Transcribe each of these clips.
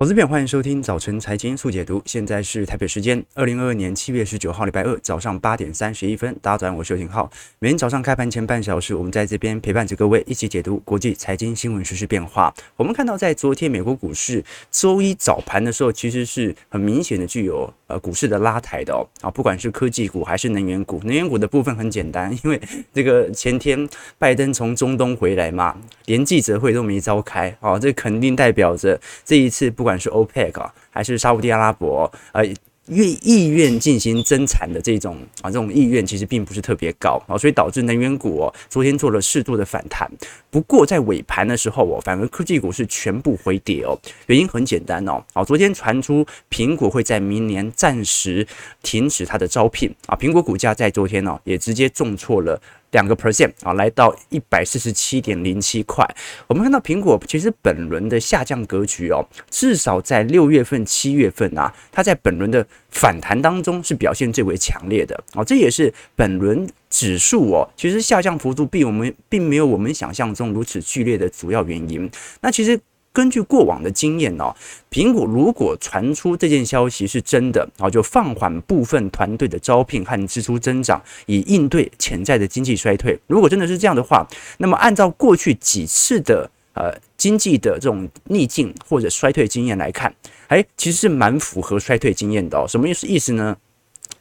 投资篇，欢迎收听早晨财经速解读。现在是台北时间二零二二年七月十九号，礼拜二早上八点三十一分。大家早上，我是邱廷浩。每天早上开盘前半小时，我们在这边陪伴着各位一起解读国际财经新闻、时事变化。我们看到，在昨天美国股市周一早盘的时候，其实是很明显的具有呃股市的拉抬的哦。啊，不管是科技股还是能源股，能源股的部分很简单，因为这个前天拜登从中东回来嘛，连记者会都没召开啊，这肯定代表着这一次不。不管是 OPEC 啊，还是沙乌地阿拉伯，呃，愿意愿进行增产的这种啊，这种意愿其实并不是特别高啊，所以导致能源股，昨天做了适度的反弹。不过在尾盘的时候哦，反而科技股是全部回跌哦。原因很简单哦，啊，昨天传出苹果会在明年暂时停止它的招聘啊，苹果股价在昨天哦也直接重挫了。两个 percent 啊，来到一百四十七点零七块。我们看到苹果其实本轮的下降格局哦，至少在六月份、七月份啊，它在本轮的反弹当中是表现最为强烈的哦。这也是本轮指数哦，其实下降幅度比我们并没有我们想象中如此剧烈的主要原因。那其实。根据过往的经验哦，苹果如果传出这件消息是真的，然后就放缓部分团队的招聘和支出增长，以应对潜在的经济衰退。如果真的是这样的话，那么按照过去几次的呃经济的这种逆境或者衰退经验来看，哎，其实是蛮符合衰退经验的哦。什么意思意思呢？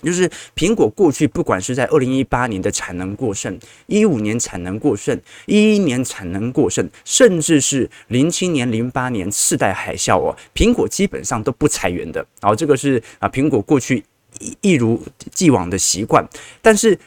就是苹果过去不管是在二零一八年的产能过剩，一五年产能过剩，一一年产能过剩，甚至是零七年、零八年次贷海啸哦，苹果基本上都不裁员的。然后这个是啊，苹果过去一一如既往的习惯，但是。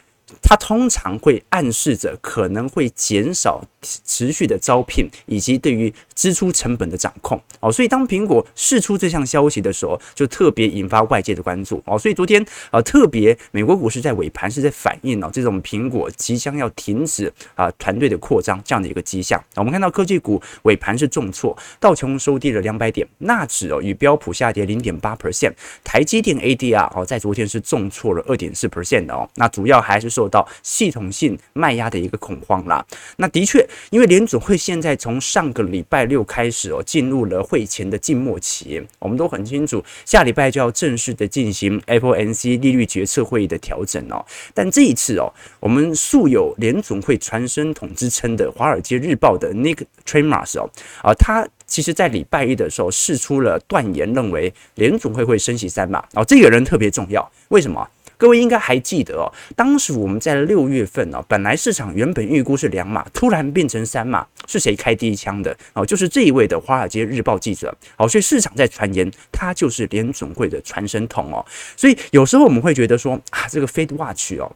它通常会暗示着可能会减少持续的招聘，以及对于支出成本的掌控哦。所以当苹果释出这项消息的时候，就特别引发外界的关注哦。所以昨天啊，特别美国股市在尾盘是在反映哦，这种苹果即将要停止啊团队的扩张这样的一个迹象。我们看到科技股尾盘是重挫，道琼收跌了两百点，纳指哦与标普下跌零点八 percent，台积电 ADR 哦在昨天是重挫了二点四 percent 的哦。那主要还是受到系统性卖压的一个恐慌啦。那的确，因为联总会现在从上个礼拜六开始哦，进入了会前的静默期。我们都很清楚，下礼拜就要正式的进行 FOMC 利率决策会议的调整哦。但这一次哦，我们素有联总会传声筒之称的《华尔街日报》的 Nick Timiraos 哦，啊，他其实在礼拜一的时候试出了断言，认为联总会会升息三码哦。这个人特别重要，为什么？各位应该还记得哦，当时我们在六月份哦，本来市场原本预估是两码，突然变成三码，是谁开第一枪的哦？就是这一位的《华尔街日报》记者哦，所以市场在传言他就是联准会的传声筒哦，所以有时候我们会觉得说啊，这个 Fed Watch 哦。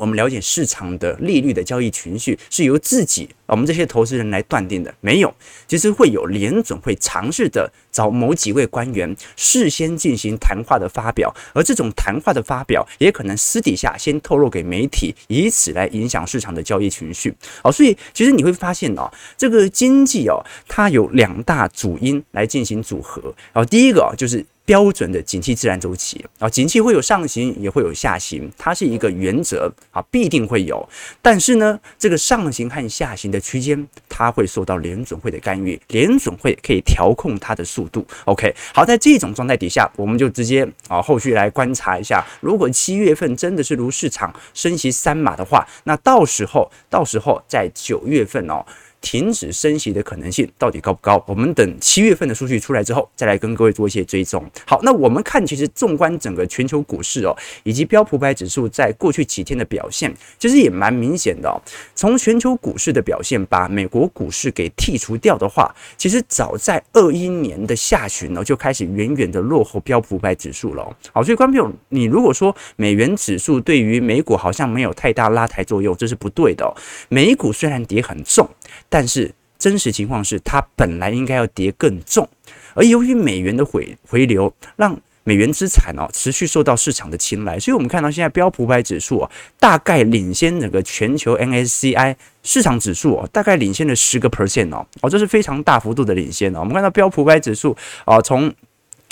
我们了解市场的利率的交易情绪是由自己我们这些投资人来断定的，没有，其实会有联总会尝试的找某几位官员事先进行谈话的发表，而这种谈话的发表也可能私底下先透露给媒体，以此来影响市场的交易情绪。哦，所以其实你会发现哦，这个经济哦，它有两大主因来进行组合。然后第一个哦，就是。标准的景气自然周期啊，景气会有上行，也会有下行，它是一个原则啊，必定会有。但是呢，这个上行和下行的区间，它会受到联准会的干预，联准会可以调控它的速度。OK，好，在这种状态底下，我们就直接啊，后续来观察一下，如果七月份真的是如市场升息三码的话，那到时候，到时候在九月份哦。停止升息的可能性到底高不高？我们等七月份的数据出来之后，再来跟各位做一些追踪。好，那我们看，其实纵观整个全球股市哦，以及标普百指数在过去几天的表现，其实也蛮明显的哦。从全球股市的表现，把美国股市给剔除掉的话，其实早在二一年的下旬呢，就开始远远的落后标普百指数了。好，所以观众朋友，你如果说美元指数对于美股好像没有太大拉抬作用，这是不对的。美股虽然跌很重。但是真实情况是，它本来应该要跌更重，而由于美元的回回流，让美元资产哦持续受到市场的青睐，所以我们看到现在标普百指数啊，大概领先整个全球 N S C I 市场指数哦，大概领先了十个 percent 哦，哦，这是非常大幅度的领先哦。我们看到标普百指数啊，从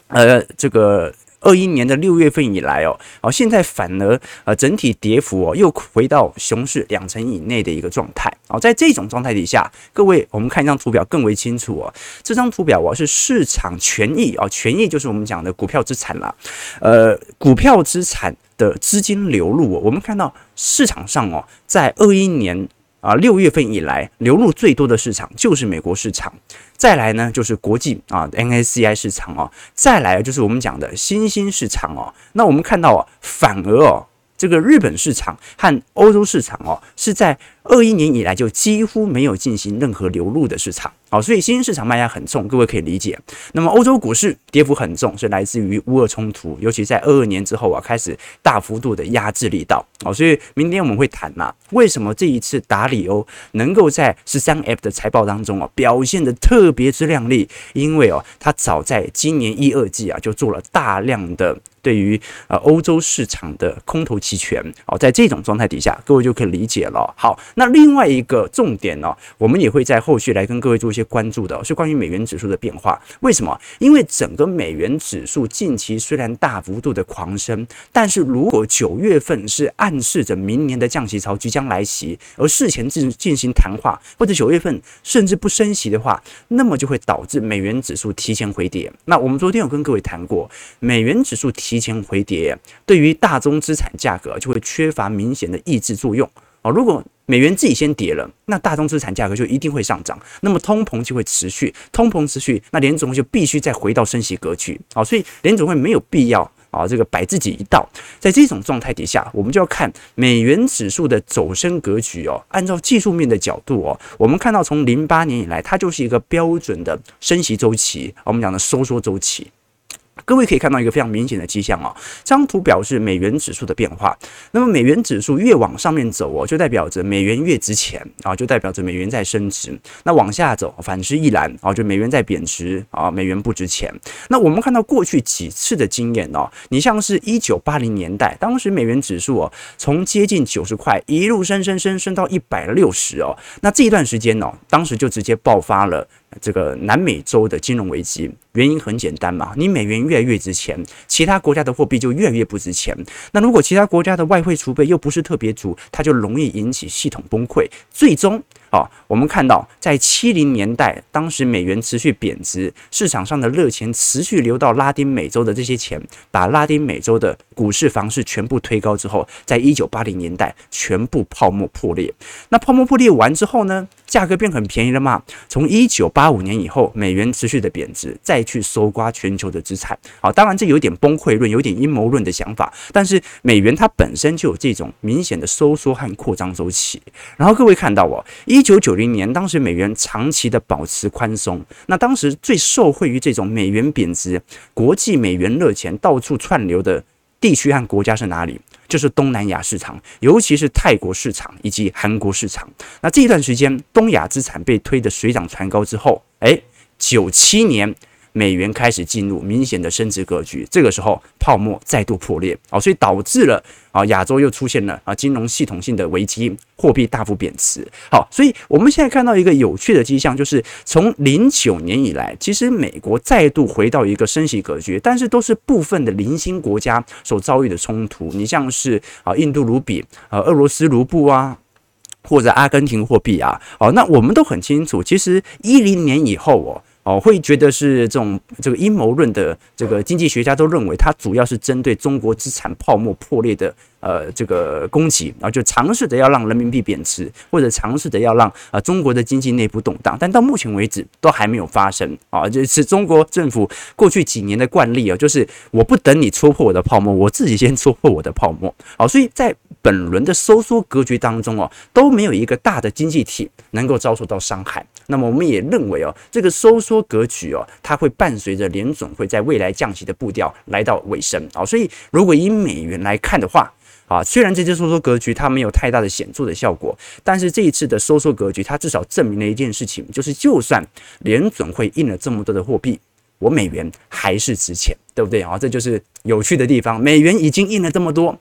呃这个。二一年的六月份以来哦，哦，现在反而呃整体跌幅哦又回到熊市两成以内的一个状态。哦，在这种状态底下，各位我们看一张图表更为清楚哦。这张图表哦是市场权益啊，权益就是我们讲的股票资产啦。呃，股票资产的资金流入哦，我们看到市场上哦，在二一年。啊，六月份以来流入最多的市场就是美国市场，再来呢就是国际啊，NACI 市场哦，再来就是我们讲的新兴市场哦。那我们看到啊，反而哦，这个日本市场和欧洲市场哦，是在。二一年以来就几乎没有进行任何流入的市场，好，所以新兴市场卖压很重，各位可以理解。那么欧洲股市跌幅很重，是来自于乌俄冲突，尤其在二二年之后啊，开始大幅度的压制力道。好，所以明天我们会谈嘛，为什么这一次达里欧能够在十三 F 的财报当中啊表现得特别之亮丽？因为哦，他早在今年一二季啊就做了大量的对于呃欧洲市场的空头期权。好，在这种状态底下，各位就可以理解了。好。那另外一个重点呢，我们也会在后续来跟各位做一些关注的，是关于美元指数的变化。为什么？因为整个美元指数近期虽然大幅度的狂升，但是如果九月份是暗示着明年的降息潮即将来袭，而事前进进行谈话，或者九月份甚至不升息的话，那么就会导致美元指数提前回跌。那我们昨天有跟各位谈过，美元指数提提前回跌，对于大宗资产价格就会缺乏明显的抑制作用。哦，如果美元自己先跌了，那大宗资产价格就一定会上涨，那么通膨就会持续，通膨持续，那联总会就必须再回到升息格局。好，所以联总会没有必要啊，这个摆自己一道。在这种状态底下，我们就要看美元指数的走升格局哦。按照技术面的角度哦，我们看到从零八年以来，它就是一个标准的升息周期，我们讲的收缩周期。各位可以看到一个非常明显的迹象啊，这张图表示美元指数的变化。那么美元指数越往上面走哦，就代表着美元越值钱啊，就代表着美元在升值。那往下走，反之亦然啊，就美元在贬值啊，美元不值钱。那我们看到过去几次的经验哦，你像是一九八零年代，当时美元指数哦，从接近九十块一路升升升升到一百六十哦，那这一段时间哦，当时就直接爆发了。这个南美洲的金融危机原因很简单嘛，你美元越来越值钱，其他国家的货币就越来越不值钱。那如果其他国家的外汇储备又不是特别足，它就容易引起系统崩溃，最终。好、我们看到在七零年代，当时美元持续贬值，市场上的热钱持续流到拉丁美洲的这些钱，把拉丁美洲的股市、房市全部推高之后，在一九八零年代全部泡沫破裂。那泡沫破裂完之后呢，价格变很便宜了嘛？从一九八五年以后，美元持续的贬值，再去搜刮全球的资产。好，当然这有点崩溃论，有点阴谋论的想法，但是美元它本身就有这种明显的收缩和扩张周期。然后各位看到哦，一九九零年，当时美元长期的保持宽松，那当时最受惠于这种美元贬值、国际美元热钱到处窜流的地区和国家是哪里？就是东南亚市场，尤其是泰国市场以及韩国市场。那这一段时间，东亚资产被推得水涨船高之后，哎，九七年。美元开始进入明显的升值格局，这个时候泡沫再度破裂啊，所以导致了啊亚洲又出现了啊金融系统性的危机，货币大幅贬值。好，所以我们现在看到一个有趣的迹象，就是从零九年以来，其实美国再度回到一个升息格局，但是都是部分的零星国家所遭遇的冲突。你像是啊印度卢比啊、俄罗斯卢布啊，或者阿根廷货币啊，哦，那我们都很清楚，其实一零年以后哦。哦，会觉得是这种这个阴谋论的这个经济学家都认为，它主要是针对中国资产泡沫破裂的呃这个攻击，然后就尝试着要让人民币贬值，或者尝试着要让啊中国的经济内部动荡，但到目前为止都还没有发生啊，就是中国政府过去几年的惯例啊，就是我不等你戳破我的泡沫，我自己先戳破我的泡沫。好，所以在本轮的收缩格局当中哦，都没有一个大的经济体能够遭受到伤害。那么我们也认为哦，这个收缩格局哦，它会伴随着联准会在未来降息的步调来到尾声啊。所以如果以美元来看的话啊，虽然这次收缩格局它没有太大的显著的效果，但是这一次的收缩格局它至少证明了一件事情，就是就算联准会印了这么多的货币，我美元还是值钱，对不对啊？这就是有趣的地方。美元已经印了这么多，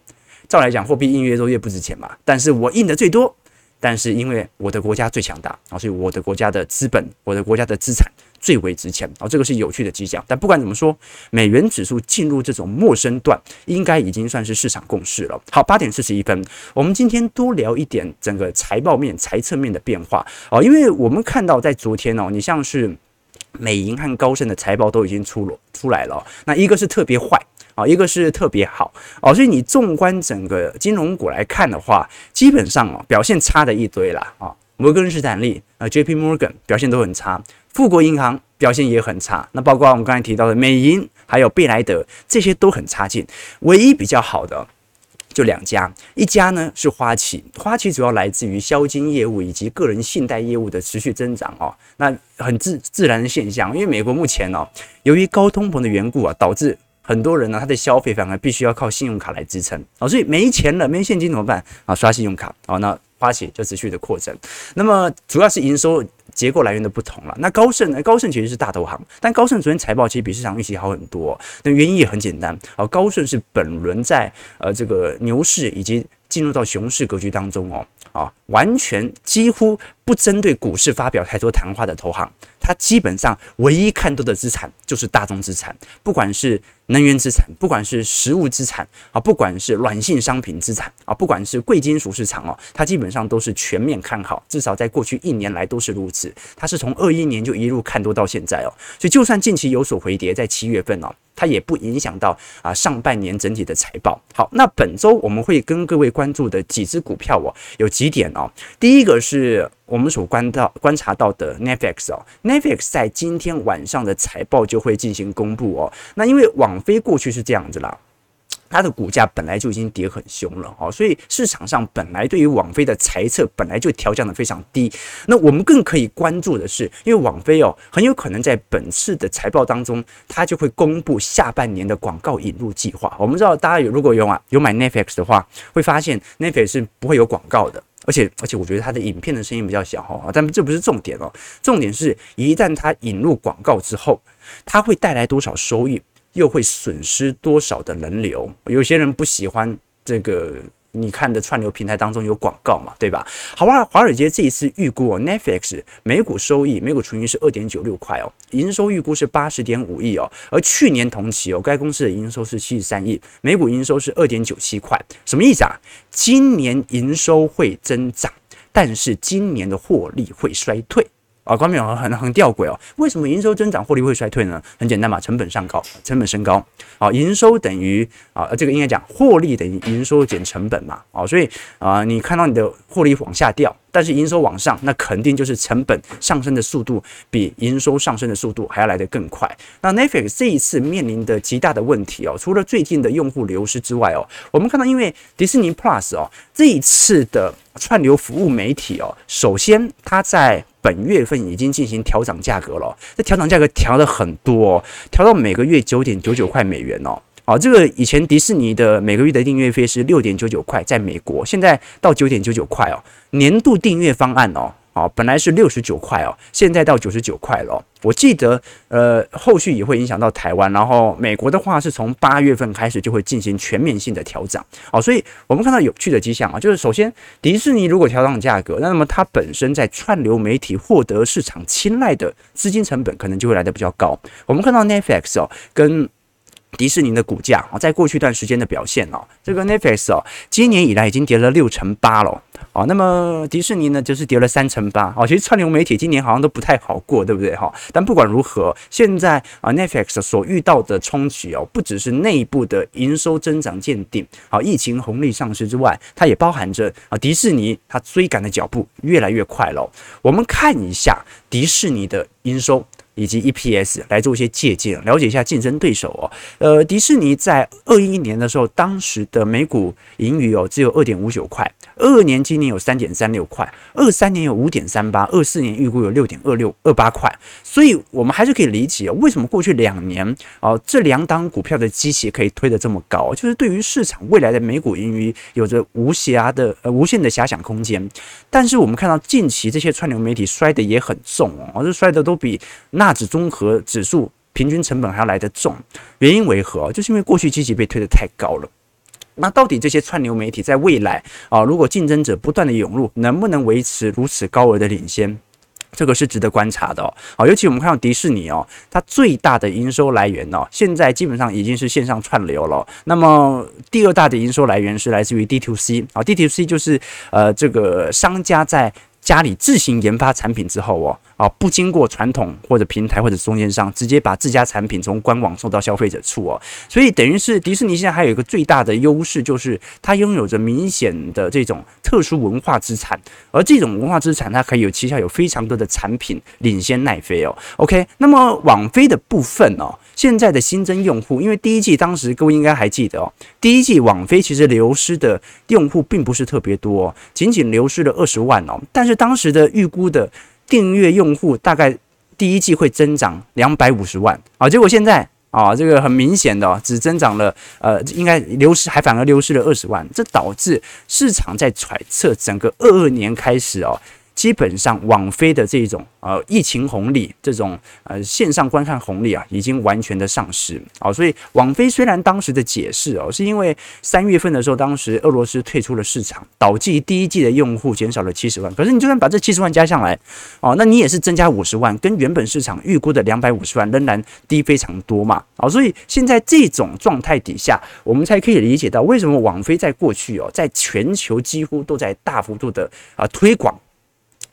照来讲货币印越多越不值钱嘛，但是我印的最多。但是因为我的国家最强大啊，所以我的国家的资本、我的国家的资产最为值钱啊，这个是有趣的迹象。但不管怎么说，美元指数进入这种陌生段，应该已经算是市场共识了。好，八点四十一分，我们今天多聊一点整个财报面、财测面的变化啊，因为我们看到在昨天哦，你像是美银和高盛的财报都已经出了出来了，那一个是特别坏。啊，一个是特别好哦，所以你纵观整个金融股来看的话，基本上哦表现差的一堆啦啊，摩根士丹利啊，J P Morgan 表现都很差，富国银行表现也很差，那包括我们刚才提到的美银还有贝莱德这些都很差劲，唯一比较好的就两家，一家呢是花旗，花旗主要来自于销金业务以及个人信贷业务的持续增长哦，那很自自然的现象，因为美国目前哦由于高通膨的缘故啊，导致很多人呢，他的消费反而必须要靠信用卡来支撑啊，所以没钱了，没现金怎么办啊？刷信用卡啊，那花旗就持续的扩增。那么主要是营收结构来源的不同了。那高盛呢？高盛其实是大投行，但高盛昨天财报其实比市场预期好很多。那原因也很简单啊，高盛是本轮在呃这个牛市以及进入到熊市格局当中哦啊，完全几乎不针对股市发表太多谈话的投行。它基本上唯一看多的资产就是大宗资产，不管是能源资产，不管是实物资产啊，不管是软性商品资产啊，不管是贵金属市场哦，它基本上都是全面看好，至少在过去一年来都是如此。它是从二一年就一路看多到现在哦，所以就算近期有所回跌，在七月份哦。它也不影响到啊上半年整体的财报。好，那本周我们会跟各位关注的几只股票哦，有几点哦。第一个是我们所观到观察到的 Netflix 哦，Netflix 在今天晚上的财报就会进行公布哦。那因为网飞过去是这样子啦。它的股价本来就已经跌很凶了哦，所以市场上本来对于网飞的猜测本来就调降的非常低。那我们更可以关注的是，因为网飞哦很有可能在本次的财报当中，它就会公布下半年的广告引入计划。我们知道大家有如果有啊有买 Netflix 的话，会发现 Netflix 是不会有广告的，而且而且我觉得它的影片的声音比较小哈，但这不是重点哦，重点是一旦它引入广告之后，它会带来多少收益。又会损失多少的人流？有些人不喜欢这个，你看的串流平台当中有广告嘛，对吧？好吧，华尔街这一次预估哦，Netflix 每股收益每股纯益是二点九六块哦，营收预估是八十点五亿哦，而去年同期哦，该公司的营收是七十三亿，每股营收是二点九七块，什么意思啊？今年营收会增长，但是今年的获利会衰退。啊，观众很很很吊诡哦，为什么营收增长，获利会衰退呢？很简单嘛，成本上高，成本升高。啊，营收等于啊，这个应该讲获利等于营收减成本嘛。啊，所以啊，你看到你的获利往下掉，但是营收往上，那肯定就是成本上升的速度比营收上升的速度还要来得更快。那 Netflix 这一次面临的极大的问题哦，除了最近的用户流失之外哦，我们看到因为迪士尼 Plus 哦，这一次的串流服务媒体哦，首先它在本月份已经进行调涨价格了，这调涨价格调了很多，调到每个月九点九九块美元哦。好，这个以前迪士尼的每个月的订阅费是六点九九块，在美国现在到九点九九块哦，年度订阅方案哦。哦，本来是六十九块哦，现在到九十九块了。我记得，呃，后续也会影响到台湾，然后美国的话是从八月份开始就会进行全面性的调整。哦，所以我们看到有趣的迹象啊，就是首先迪士尼如果调涨价格，那么它本身在串流媒体获得市场青睐的资金成本可能就会来得比较高。我们看到 Netflix 哦跟迪士尼的股价啊，在过去一段时间的表现哦，这个 Netflix 哦，今年以来已经跌了六成八了。哦，那么迪士尼呢，就是跌了三成八。哦，其实串流媒体今年好像都不太好过，对不对？哈，但不管如何，现在啊，Netflix 所遇到的冲击哦，不只是内部的营收增长见顶，好，疫情红利上市之外，它也包含着啊，迪士尼它追赶的脚步越来越快了。我们看一下迪士尼的营收。以及 EPS 来做一些借鉴，了解一下竞争对手哦。呃，迪士尼在二一年的时候，当时的每股盈余哦只有二点五九块，二二年今年有三点三六块，二三年有五点三八，二四年预估有六点二六二八块。所以，我们还是可以理解哦，为什么过去两年哦这两档股票的基期可以推得这么高，就是对于市场未来的每股盈余有着无暇的呃无限的遐想空间。但是，我们看到近期这些串流媒体摔得也很重哦，这摔得都比那。纳指综合指数平均成本还要来得重，原因为何？就是因为过去积极被推得太高了。那到底这些串流媒体在未来啊，如果竞争者不断的涌入，能不能维持如此高额的领先？这个是值得观察的哦，尤其我们看到迪士尼哦，它最大的营收来源哦，现在基本上已经是线上串流了。那么第二大的营收来源是来自于 D to C 啊，D to C 就是呃这个商家在家里自行研发产品之后哦。啊，不经过传统或者平台或者中间商，直接把自家产品从官网送到消费者处哦，所以等于是迪士尼现在还有一个最大的优势，就是它拥有着明显的这种特殊文化资产，而这种文化资产它可以有旗下有非常多的产品领先奈飞哦。OK，那么网飞的部分哦，现在的新增用户，因为第一季当时各位应该还记得哦，第一季网飞其实流失的用户并不是特别多，哦仅仅流失了二十万哦，但是当时的预估的。订阅用户大概第一季会增长两百五十万啊，结果现在啊，这个很明显的只增长了，呃，应该流失还反而流失了二十万，这导致市场在揣测整个二二年开始哦。基本上，网飞的这种呃疫情红利，这种呃线上观看红利啊，已经完全的丧失啊。所以，网飞虽然当时的解释哦，是因为三月份的时候，当时俄罗斯退出了市场，导致第一季的用户减少了七十万。可是，你就算把这七十万加上来哦，那你也是增加五十万，跟原本市场预估的两百五十万仍然低非常多嘛。啊，所以现在这种状态底下，我们才可以理解到为什么网飞在过去哦，在全球几乎都在大幅度的啊推广。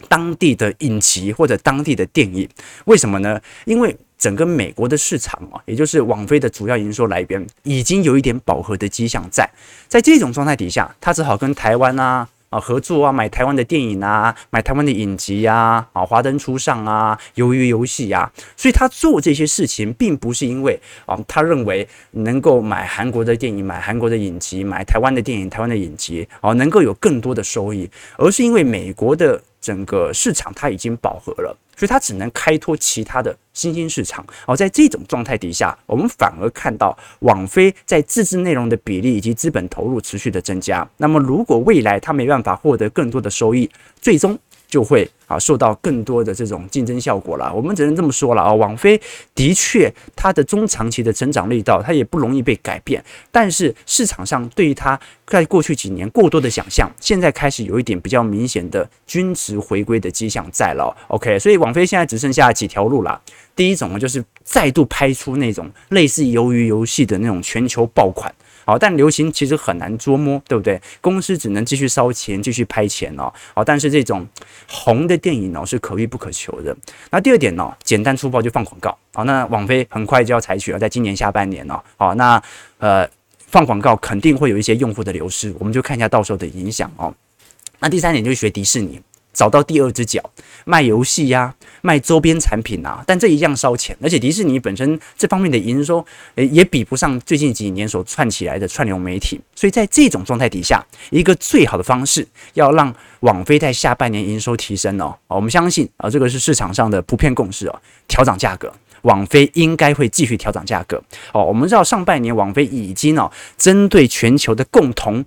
当地的影集或者当地的电影，为什么呢？因为整个美国的市场啊，也就是网飞的主要营收来源，已经有一点饱和的迹象在。在这种状态底下，他只好跟台湾啊啊合作啊，买台湾的电影啊，买台湾的影集呀，啊，华灯初上啊，鱿鱼游戏呀。所以他做这些事情，并不是因为啊，他认为能够买韩国的电影、买韩国的影集、买台湾的电影、台湾的影集，啊，能够有更多的收益，而是因为美国的。整个市场它已经饱和了，所以它只能开拓其他的新兴市场。而在这种状态底下，我们反而看到网飞在自制内容的比例以及资本投入持续的增加。那么，如果未来它没办法获得更多的收益，最终。就会啊受到更多的这种竞争效果了。我们只能这么说了啊，网飞的确它的中长期的成长力道，它也不容易被改变。但是市场上对于它在过去几年过多的想象，现在开始有一点比较明显的均值回归的迹象在了。OK，所以网飞现在只剩下几条路了。第一种呢，就是再度拍出那种类似鱿鱼游戏的那种全球爆款。好，但流行其实很难捉摸，对不对？公司只能继续烧钱，继续拍钱哦。好，但是这种红的电影哦是可遇不可求的。那第二点呢，简单粗暴就放广告。好，那网飞很快就要采取了，在今年下半年哦。好，那呃放广告肯定会有一些用户的流失，我们就看一下到时候的影响哦。那第三点就是学迪士尼。找到第二只脚，卖游戏呀，卖周边产品啊，但这一样烧钱，而且迪士尼本身这方面的营收，也比不上最近几年所串起来的串流媒体，所以在这种状态底下，一个最好的方式，要让网飞在下半年营收提升哦，我们相信啊，这个是市场上的普遍共识哦，调涨价格，网飞应该会继续调涨价格哦，我们知道上半年网飞已经哦，针对全球的共同。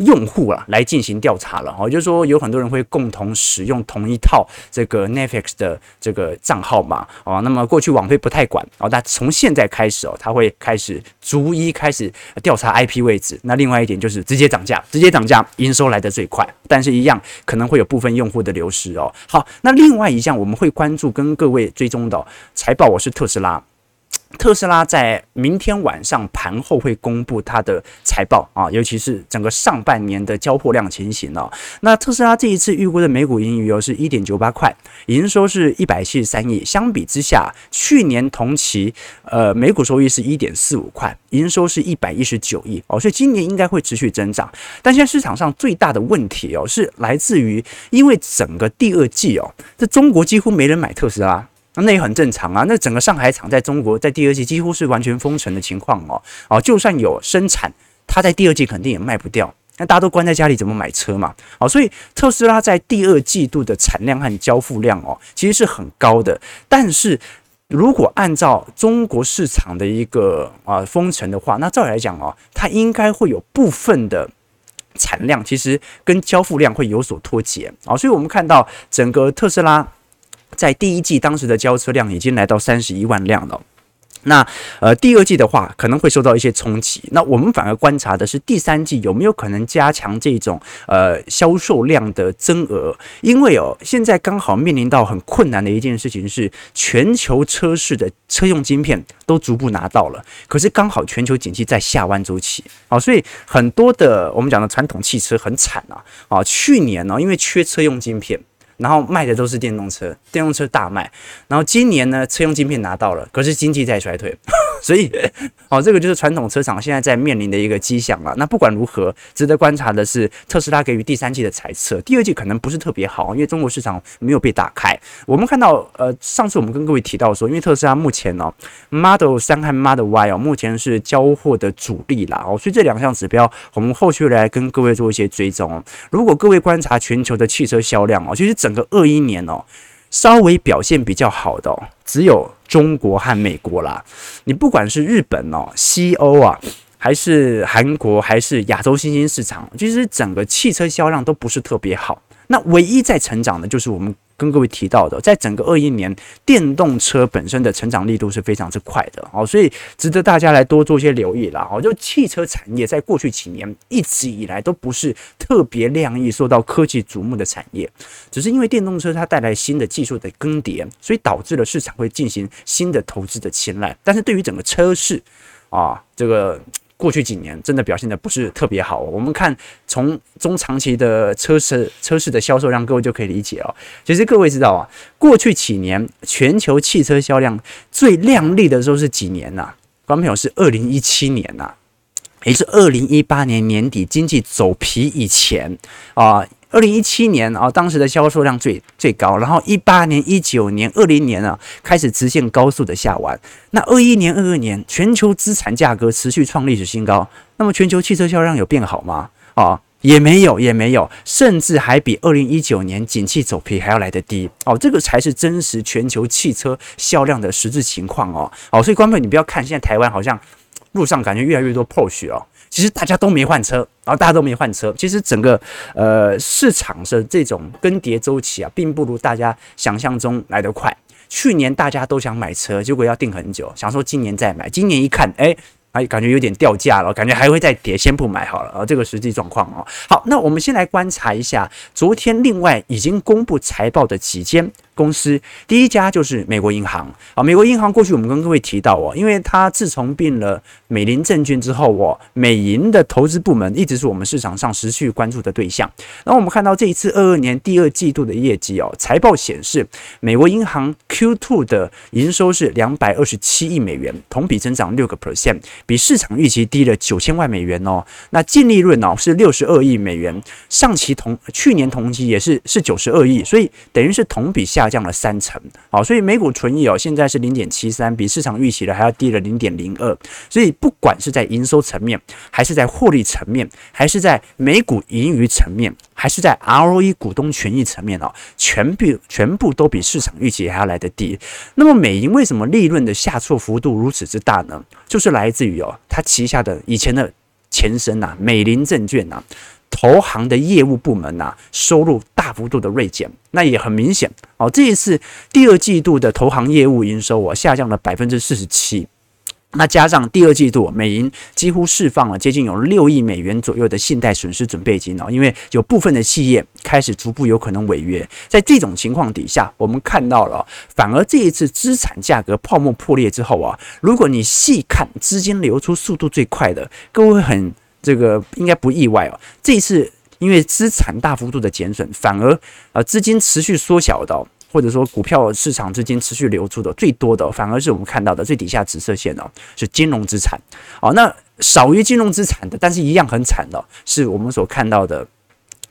用户啊，来进行调查了，哦，就是说有很多人会共同使用同一套这个 Netflix 的这个账号嘛，哦，那么过去网飞不太管，哦，但从现在开始哦，他会开始逐一开始调查 IP 位置。那另外一点就是直接涨价，直接涨价，营收来得最快，但是一样可能会有部分用户的流失哦。好，那另外一项我们会关注跟各位追踪的财报，我是特斯拉。特斯拉在明天晚上盘后会公布它的财报啊，尤其是整个上半年的交货量情形哦。那特斯拉这一次预估的每股盈余哦是一点九八块，营收是一百七十三亿。相比之下，去年同期呃每股收益是一点四五块，营收是一百一十九亿哦，所以今年应该会持续增长。但现在市场上最大的问题哦是来自于，因为整个第二季哦，这中国几乎没人买特斯拉。那也很正常啊，那整个上海厂在中国在第二季几乎是完全封城的情况哦，哦，就算有生产，它在第二季肯定也卖不掉，那大家都关在家里怎么买车嘛？哦，所以特斯拉在第二季度的产量和交付量哦，其实是很高的。但是如果按照中国市场的一个啊封城的话，那照理来讲哦，它应该会有部分的产量其实跟交付量会有所脱节啊，所以我们看到整个特斯拉。在第一季，当时的交车量已经来到三十一万辆了。那呃，第二季的话可能会受到一些冲击。那我们反而观察的是第三季有没有可能加强这种呃销售量的增额，因为哦，现在刚好面临到很困难的一件事情是，全球车市的车用晶片都逐步拿到了，可是刚好全球景气在下弯周期啊，所以很多的我们讲的传统汽车很惨啊啊，去年呢，因为缺车用晶片。然后卖的都是电动车，电动车大卖。然后今年呢，车用晶片拿到了，可是经济在衰退，所以，哦，这个就是传统车厂现在在面临的一个迹象了。那不管如何，值得观察的是，特斯拉给予第三季的猜测，第二季可能不是特别好，因为中国市场没有被打开。我们看到，呃，上次我们跟各位提到说，因为特斯拉目前呢，Model 3和 Model Y 哦，目前是交货的主力啦，哦，所以这两项指标，我们后续来跟各位做一些追踪。如果各位观察全球的汽车销量哦，其实整整个二一年哦，稍微表现比较好的，只有中国和美国啦。你不管是日本哦、西欧啊，还是韩国，还是亚洲新兴市场，其实整个汽车销量都不是特别好。那唯一在成长的，就是我们。跟各位提到的，在整个二一年，电动车本身的成长力度是非常之快的哦，所以值得大家来多做一些留意啦。哦，就汽车产业在过去几年一直以来都不是特别亮丽、受到科技瞩目的产业，只是因为电动车它带来新的技术的更迭，所以导致了市场会进行新的投资的青睐。但是对于整个车市啊，这个。过去几年真的表现的不是特别好。我们看从中长期的车市车市的销售量，各位就可以理解哦。其实各位知道啊，过去几年全球汽车销量最亮丽的时候是几年呐？观众朋友是二零一七年呐，也是二零一八年年底经济走皮以前啊。二零一七年啊，当时的销售量最最高，然后一八年、一九年、二零年啊，开始直线高速的下弯。那二一年、二二年，全球资产价格持续创历史新高。那么全球汽车销量有变好吗？啊，也没有，也没有，甚至还比二零一九年景气走皮还要来得低。哦，这个才是真实全球汽车销量的实质情况哦。哦，所以观众，你不要看现在台湾好像路上感觉越来越多 Porsche 哦。其实大家都没换车，然后大家都没换车。其实整个呃市场的这种更迭周期啊，并不如大家想象中来得快。去年大家都想买车，结果要定很久，想说今年再买。今年一看，哎。哎，感觉有点掉价了，感觉还会再跌，先不买好了啊。这个实际状况哦。好，那我们先来观察一下昨天另外已经公布财报的几间公司。第一家就是美国银行啊。美国银行过去我们跟各位提到哦，因为它自从并了美林证券之后哦，美银的投资部门一直是我们市场上持续关注的对象。然后我们看到这一次二二年第二季度的业绩哦，财报显示美国银行 Q2 的营收是两百二十七亿美元，同比增长六个 percent。比市场预期低了九千万美元哦，那净利润哦是六十二亿美元，上期同去年同期也是是九十二亿，所以等于是同比下下降了三成，好，所以美股存益哦现在是零点七三，比市场预期的还要低了零点零二，所以不管是在营收层面，还是在获利层面，还是在每股盈余层面，还是在 ROE 股东权益层面哦，全部全部都比市场预期还要来得低。那么美银为什么利润的下挫幅度如此之大呢？就是来自于哦，它旗下的以前的前身呐，美林证券呐，投行的业务部门呐，收入大幅度的锐减，那也很明显哦。这一次第二季度的投行业务营收啊，下降了百分之四十七。那加上第二季度，美银几乎释放了接近有六亿美元左右的信贷损失准备金哦，因为有部分的企业开始逐步有可能违约。在这种情况底下，我们看到了，反而这一次资产价格泡沫破裂之后啊，如果你细看资金流出速度最快的，各位很这个应该不意外哦。这一次因为资产大幅度的减损，反而呃资金持续缩小的。或者说股票市场资金持续流出的最多的，反而是我们看到的最底下紫色线哦，是金融资产哦。那少于金融资产的，但是一样很惨的，是我们所看到的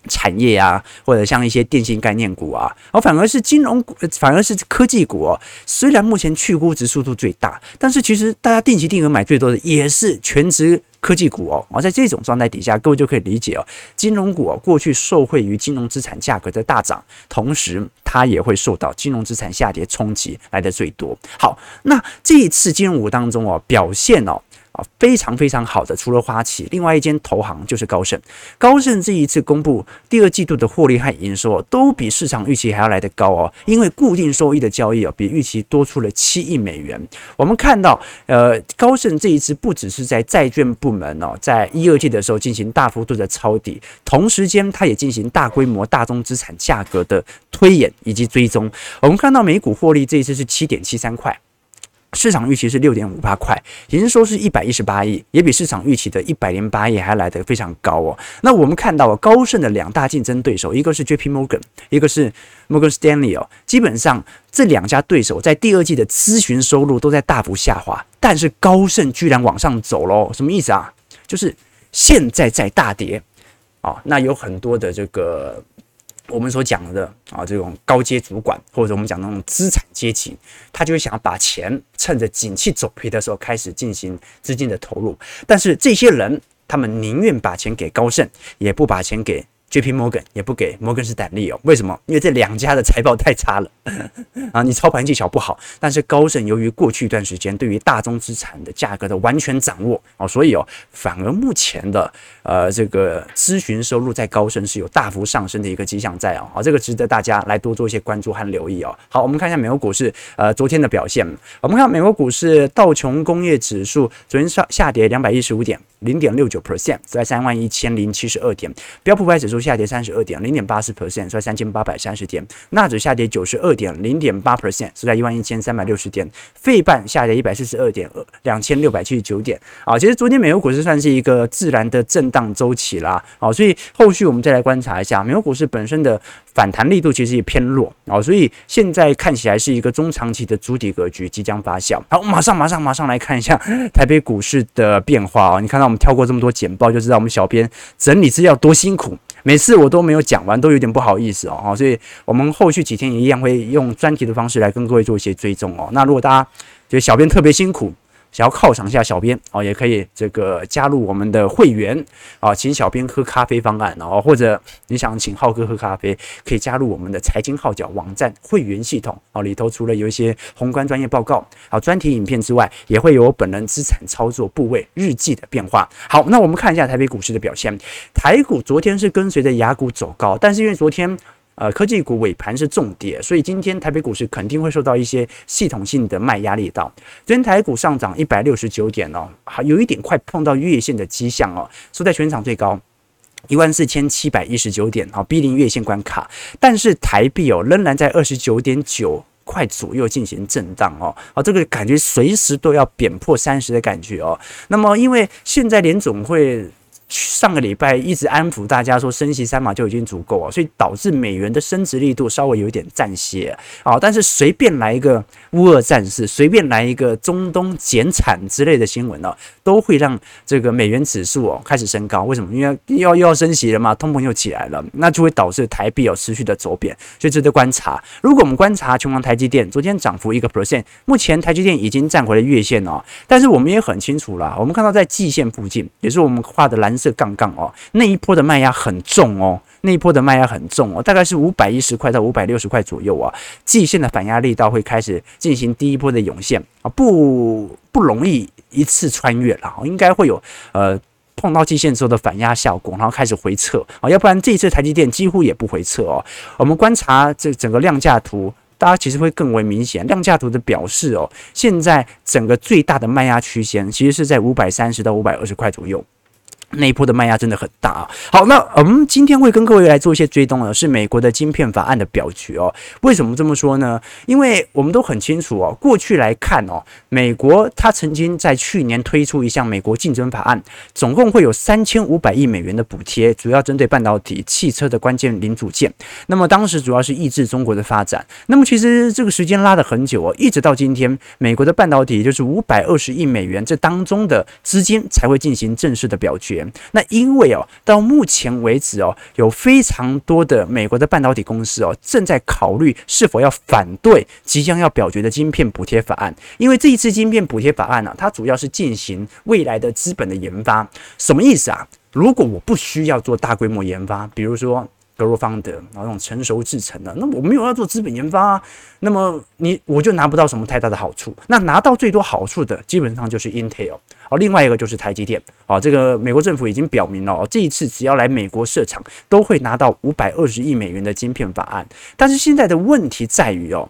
产业啊，或者像一些电信概念股啊，而反而是金融股，反而是科技股哦。虽然目前去估值速度最大，但是其实大家定期定额买最多的也是全值。科技股哦，而在这种状态底下，各位就可以理解哦，金融股哦，过去受惠于金融资产价格的大涨，同时它也会受到金融资产下跌冲击来的最多。好，那这一次金融股当中哦，表现哦。非常非常好的。除了花旗，另外一间投行就是高盛。高盛这一次公布第二季度的获利和营收都比市场预期还要来得高哦，因为固定收益的交易哦比预期多出了七亿美元。我们看到，呃，高盛这一次不只是在债券部门哦，在一二季的时候进行大幅度的抄底，同时间它也进行大规模大宗资产价格的推演以及追踪。我们看到每股获利这一次是七点七三块。市场预期是六点五八块，营收是一百一十八亿，也比市场预期的一百零八亿还来得非常高哦。那我们看到高盛的两大竞争对手，一个是 JP Morgan，一个是 Morgan Stanley 哦。基本上这两家对手在第二季的咨询收入都在大幅下滑，但是高盛居然往上走喽，什么意思啊？就是现在在大跌、哦。那有很多的这个。我们所讲的啊，这种高阶主管或者我们讲那种资产阶级，他就会想要把钱趁着景气走皮的时候开始进行资金的投入，但是这些人他们宁愿把钱给高盛，也不把钱给。J.P. Morgan 也不给摩根士丹利哦，为什么？因为这两家的财报太差了啊！你操盘技巧不好，但是高盛由于过去一段时间对于大宗资产的价格的完全掌握哦，所以哦，反而目前的呃这个咨询收入在高盛是有大幅上升的一个迹象在哦，好，这个值得大家来多做一些关注和留意哦。好，我们看一下美国股市呃昨天的表现，我们看美国股市道琼工业指数昨天上下跌两百一十五点。零点六九 percent，在三万一千零七十二点。标普五百指数下跌三十二点，零点八四 percent，在三千八百三十点。纳指下跌九十二点，零点八 percent，是在一万一千三百六十点。费半下跌一百四十二点，两千六百七十九点。啊，其实昨天美国股市算是一个自然的震荡周期啦。啊，所以后续我们再来观察一下美国股市本身的反弹力度其实也偏弱啊，所以现在看起来是一个中长期的筑底格局即将发酵。好，我马上马上马上来看一下 台北股市的变化啊，你看到。我们跳过这么多简报，就知道我们小编整理资料多辛苦。每次我都没有讲完，都有点不好意思哦。所以我们后续几天也一样会用专题的方式来跟各位做一些追踪哦。那如果大家觉得小编特别辛苦，想要犒赏一下小编哦，也可以这个加入我们的会员啊，请小编喝咖啡方案哦，或者你想请浩哥喝咖啡，可以加入我们的财经号角网站会员系统哦。里头除了有一些宏观专业报告啊、专题影片之外，也会有我本人资产操作部位日记的变化。好，那我们看一下台北股市的表现。台股昨天是跟随着雅股走高，但是因为昨天。呃，科技股尾盘是重跌，所以今天台北股市肯定会受到一些系统性的卖压力到。昨天台股上涨一百六十九点哦，还有一点快碰到月线的迹象哦，收在全场最高一万四千七百一十九点哦，逼临月线关卡。但是台币哦仍然在二十九点九块左右进行震荡哦，啊，这个感觉随时都要贬破三十的感觉哦。那么因为现在联总会。上个礼拜一直安抚大家说升息三码就已经足够了，所以导致美元的升值力度稍微有一点暂歇啊。但是随便来一个乌俄战事，随便来一个中东减产之类的新闻呢，都会让这个美元指数哦开始升高。为什么？因为要又要升息了嘛，通膨又起来了，那就会导致台币有持续的走贬，所以值得观察。如果我们观察琼阳台积电昨天涨幅一个 percent，目前台积电已经站回了月线哦，但是我们也很清楚了，我们看到在季线附近，也是我们画的蓝。这杠杠哦，那一波的卖压很重哦，那一波的卖压很重哦，大概是五百一十块到五百六十块左右啊。季线的反压力道会开始进行第一波的涌现。啊，不不容易一次穿越了，应该会有呃碰到季线之后的反压效果，然后开始回撤。啊，要不然这一次台积电几乎也不回撤哦。我们观察这整个量价图，大家其实会更为明显，量价图的表示哦，现在整个最大的卖压区间其实是在五百三十到五百二十块左右。那一波的卖压真的很大啊！好，那我们今天会跟各位来做一些追踪的，是美国的晶片法案的表决哦。为什么这么说呢？因为我们都很清楚哦，过去来看哦，美国它曾经在去年推出一项美国竞争法案，总共会有三千五百亿美元的补贴，主要针对半导体、汽车的关键零组件。那么当时主要是抑制中国的发展。那么其实这个时间拉得很久哦，一直到今天，美国的半导体就是五百二十亿美元这当中的资金才会进行正式的表决。那因为哦，到目前为止哦，有非常多的美国的半导体公司哦，正在考虑是否要反对即将要表决的晶片补贴法案。因为这一次晶片补贴法案呢，它主要是进行未来的资本的研发。什么意思啊？如果我不需要做大规模研发，比如说格罗方德，那种成熟制程的，那我没有要做资本研发啊，那么你我就拿不到什么太大的好处。那拿到最多好处的，基本上就是 Intel 哦，另外一个就是台积电哦。这个美国政府已经表明了，哦，这一次只要来美国设厂，都会拿到五百二十亿美元的晶片法案。但是现在的问题在于哦。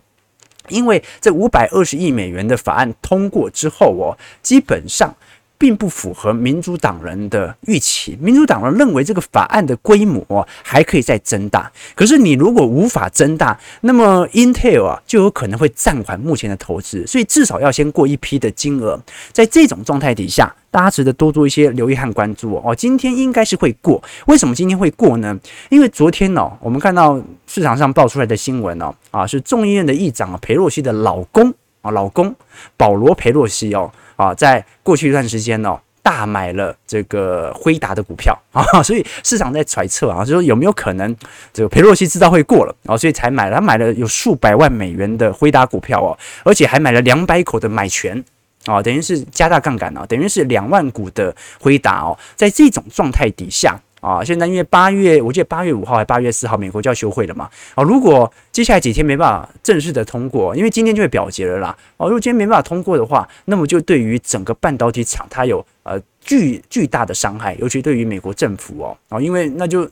因为这五百二十亿美元的法案通过之后哦，基本上并不符合民主党人的预期。民主党人认为这个法案的规模还可以再增大，可是你如果无法增大，那么 Intel 啊就有可能会暂缓目前的投资，所以至少要先过一批的金额。在这种状态底下。大家值得多做一些留意和关注哦。今天应该是会过，为什么今天会过呢？因为昨天哦，我们看到市场上爆出来的新闻哦，啊，是众议院的议长啊，裴洛西的老公啊，老公保罗裴洛西哦，啊，在过去一段时间哦，大买了这个辉达的股票啊，所以市场在揣测啊，就说有没有可能这个裴洛西知道会过了啊，所以才买了，他买了有数百万美元的辉达股票哦，而且还买了两百口的买权。啊，等于是加大杠杆啊，等于是两万股的辉达哦，在这种状态底下啊，现在因为八月，我记得八月五号还八月四号，美国就要休会了嘛。啊，如果接下来几天没办法正式的通过，因为今天就会表决了啦。哦，如果今天没办法通过的话，那么就对于整个半导体厂它有呃巨巨大的伤害，尤其对于美国政府哦，啊，因为那就。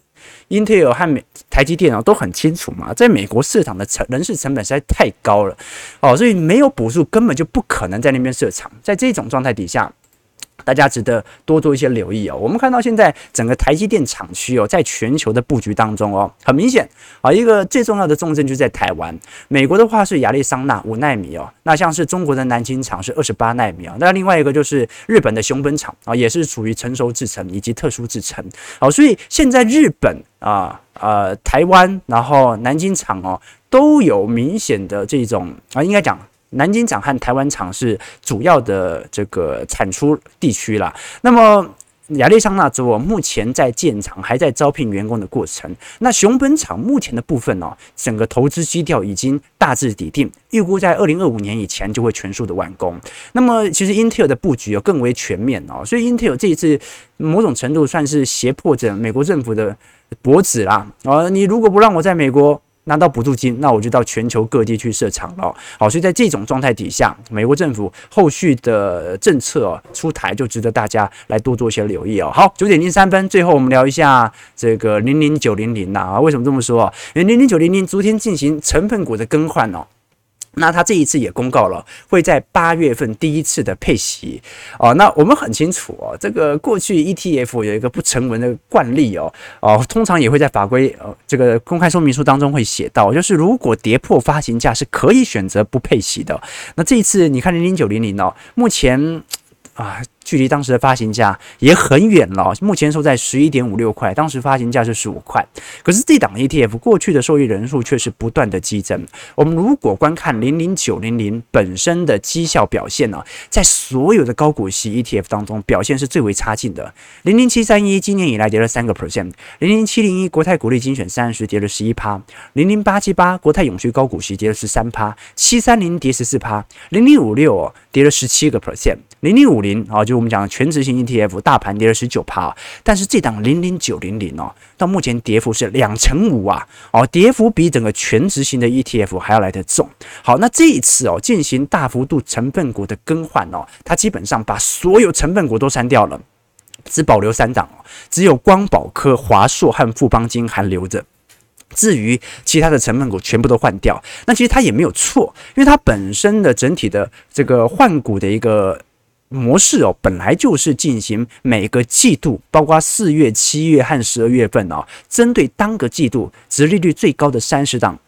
Intel 和美台积电啊都很清楚嘛，在美国市场的成人事成本实在太高了哦，所以没有补助根本就不可能在那边设厂。在这种状态底下。大家值得多做一些留意哦。我们看到现在整个台积电厂区哦，在全球的布局当中哦，很明显啊，一个最重要的重镇就在台湾。美国的话是亚利桑那五奈米哦，那像是中国的南京厂是二十八奈米啊。那另外一个就是日本的熊本厂啊，也是属于成熟制程以及特殊制程。好，所以现在日本啊、呃台湾，然后南京厂哦，都有明显的这种啊，应该讲。南京厂和台湾厂是主要的这个产出地区啦。那么亚利桑那州目前在建厂，还在招聘员工的过程。那熊本厂目前的部分哦，整个投资基调已经大致底定，预估在二零二五年以前就会全数的完工。那么其实 Intel 的布局有更为全面哦，所以 Intel 这一次某种程度算是胁迫着美国政府的脖子啦。啊，你如果不让我在美国。拿到补助金，那我就到全球各地去设厂了。好，所以在这种状态底下，美国政府后续的政策出台，就值得大家来多做一些留意哦。好，九点零三分，最后我们聊一下这个零零九零零啊，为什么这么说啊？因为零零九零零昨天进行成分股的更换哦。那他这一次也公告了，会在八月份第一次的配息哦。那我们很清楚哦，这个过去 ETF 有一个不成文的惯例哦哦，通常也会在法规呃这个公开说明书当中会写到，就是如果跌破发行价是可以选择不配息的。那这一次你看零零九零零哦，目前啊。距离当时的发行价也很远了，目前收在十一点五六块，当时发行价是十五块。可是这档 ETF 过去的受益人数却是不断的激增。我们如果观看零零九零零本身的绩效表现呢，在所有的高股息 ETF 当中表现是最为差劲的。零零七三一今年以来跌了三个 percent，零零七零一国泰股利精选三十跌了十一趴，零零八七八国泰永续高股息跌了十三趴，七三零跌十四趴，零零五六哦跌了十七个 percent，零零五零啊就。我们讲全值型 ETF 大盘跌了十九趴，但是这档零零九零零哦，到目前跌幅是两成五啊，哦，跌幅比整个全值型的 ETF 还要来得重。好，那这一次哦，进行大幅度成分股的更换哦，它基本上把所有成分股都删掉了，只保留三档，只有光宝科、华硕和富邦金还留着。至于其他的成分股全部都换掉，那其实它也没有错，因为它本身的整体的这个换股的一个。模式哦，本来就是进行每个季度，包括四月、七月和十二月份哦，针对当个季度殖利率最高的三十档。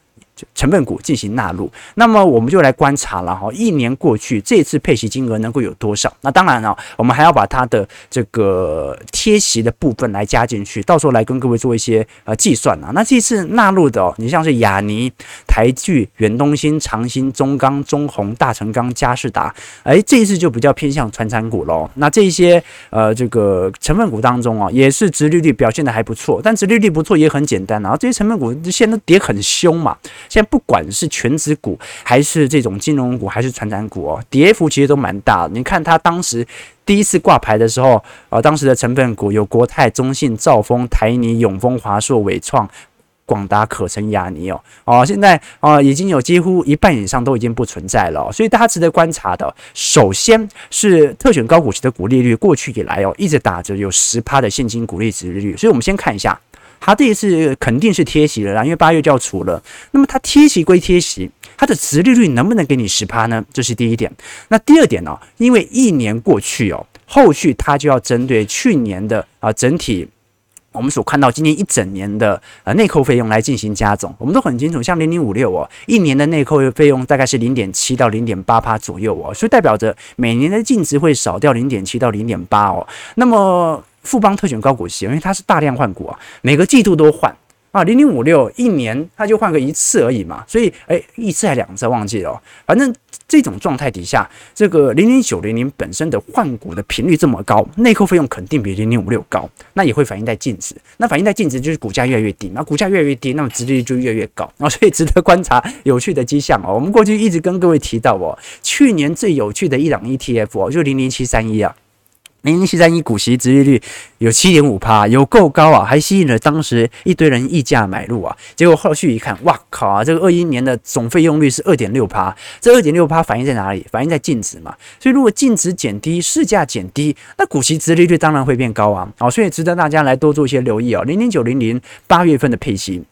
成分股进行纳入，那么我们就来观察了哈，一年过去，这次配息金额能够有多少？那当然了，我们还要把它的这个贴息的部分来加进去，到时候来跟各位做一些呃计算啊。那这次纳入的哦，你像是亚尼、台聚、远东新、长兴、中钢、中鸿、大成钢、嘉士达，哎，这一次就比较偏向传产股喽。那这些呃这个成分股当中啊，也是殖利率表现的还不错，但殖利率不错也很简单啊，这些成分股现在跌很凶嘛。现在不管是权值股，还是这种金融股，还是传产股哦，跌幅其实都蛮大的。你看它当时第一次挂牌的时候，呃，当时的成分股有国泰、中信、兆丰、台泥、永丰、华硕、纬创、广达、可成、亚泥哦。哦，现在啊已经有几乎一半以上都已经不存在了，所以大家值得观察的，首先是特选高股息的股利率，过去以来哦一直打着有十趴的现金股利值利率，所以我们先看一下，它这一次肯定是贴息了啦，因为八月就要除了，那么它贴息归贴息，它的殖利率能不能给你十趴呢？这是第一点。那第二点呢、哦？因为一年过去哦，后续它就要针对去年的啊整体。我们所看到今年一整年的呃内扣费用来进行加总，我们都很清楚，像零零五六哦，一年的内扣费用大概是零点七到零点八趴左右哦，所以代表着每年的净值会少掉零点七到零点八哦。那么富邦特选高股息，因为它是大量换股啊，每个季度都换。啊，零零五六一年它就换个一次而已嘛，所以哎，一次还两次忘记了。反正这种状态底下，这个零零九零零本身的换股的频率这么高，内扣费用肯定比零零五六高，那也会反映在净值。那反映在净值就是股价越来越低，那股价越来越低，那么殖利率就越来越高啊，所以值得观察有趣的迹象哦。我们过去一直跟各位提到哦，去年最有趣的一档 ETF 哦，就零零七三一啊。零零七三一股息殖利率有七点五趴，有够高啊，还吸引了当时一堆人溢价买入啊。结果后续一看，哇靠啊，这个二一年的总费用率是二点六趴，这二点六趴反映在哪里？反映在净值嘛。所以如果净值减低，市价减低，那股息殖利率当然会变高啊。好，所以值得大家来多做一些留意啊。零零九零零八月份的配息。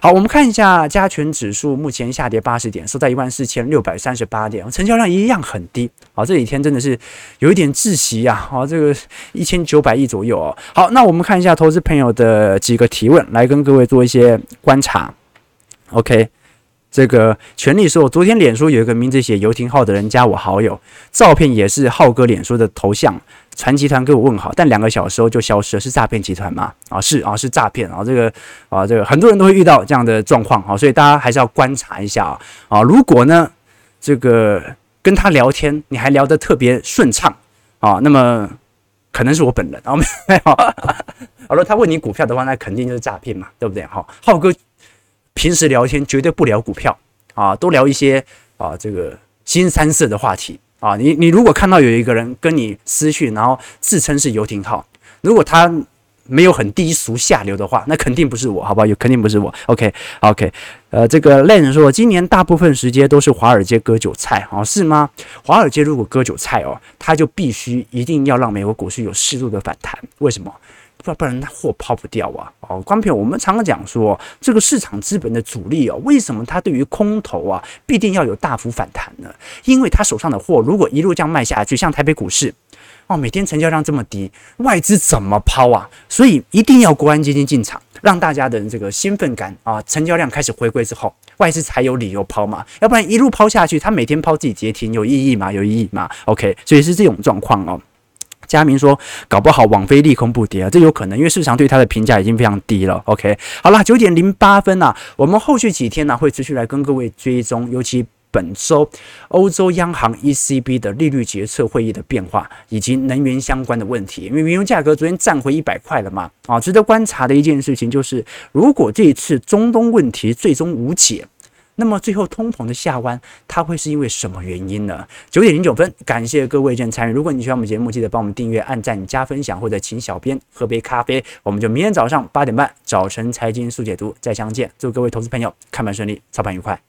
好，我们看一下加权指数目前下跌八十点，收在一万四千六百三十八点，成交量一样很低。好，这几天真的是有一点窒息啊。好，这个一千九百亿左右哦。好，那我们看一下投资朋友的几个提问，来跟各位做一些观察。OK。这个权利说，昨天脸书有一个名字写游廷浩的人加我好友，照片也是浩哥脸书的头像，传集团给我问好，但两个小时后就消失了，是诈骗集团吗？啊，是啊，是诈骗啊，这个啊，这个很多人都会遇到这样的状况啊，所以大家还是要观察一下啊啊，如果呢，这个跟他聊天你还聊得特别顺畅啊，那么可能是我本人啊，没有，好了，他问你股票的话，那肯定就是诈骗嘛，对不对？哈，浩哥。平时聊天绝对不聊股票啊，都聊一些啊这个新三色的话题啊。你你如果看到有一个人跟你私讯，然后自称是游艇号，如果他没有很低俗下流的话，那肯定不是我，好不好？有肯定不是我。OK OK，呃，这个 Len 说，今年大部分时间都是华尔街割韭菜啊，是吗？华尔街如果割韭菜哦，他就必须一定要让美国股市有适度的反弹，为什么？不不然，那货抛不掉啊！哦，观众朋友，我们常常讲说，这个市场资本的主力哦，为什么它对于空头啊，必定要有大幅反弹呢？因为他手上的货如果一路这样卖下去，像台北股市哦，每天成交量这么低，外资怎么抛啊？所以一定要国安基金进场，让大家的这个兴奋感啊，成交量开始回归之后，外资才有理由抛嘛。要不然一路抛下去，他每天抛自己跌停，有意义吗？有意义吗？OK，所以是这种状况哦。佳明说：“搞不好网飞利空不跌啊，这有可能，因为市场对它的评价已经非常低了。”OK，好了，九点零八分啊，我们后续几天呢、啊、会持续来跟各位追踪，尤其本周欧洲央行 ECB 的利率决策会议的变化，以及能源相关的问题。因为原油价格昨天站回一百块了嘛，啊，值得观察的一件事情就是，如果这一次中东问题最终无解。那么最后通膨的下弯，它会是因为什么原因呢？九点零九分，感谢各位正参与。如果你喜欢我们节目，记得帮我们订阅、按赞、加分享，或者请小编喝杯咖啡。我们就明天早上八点半，早晨财经速解读再相见。祝各位投资朋友看盘顺利，操盘愉快。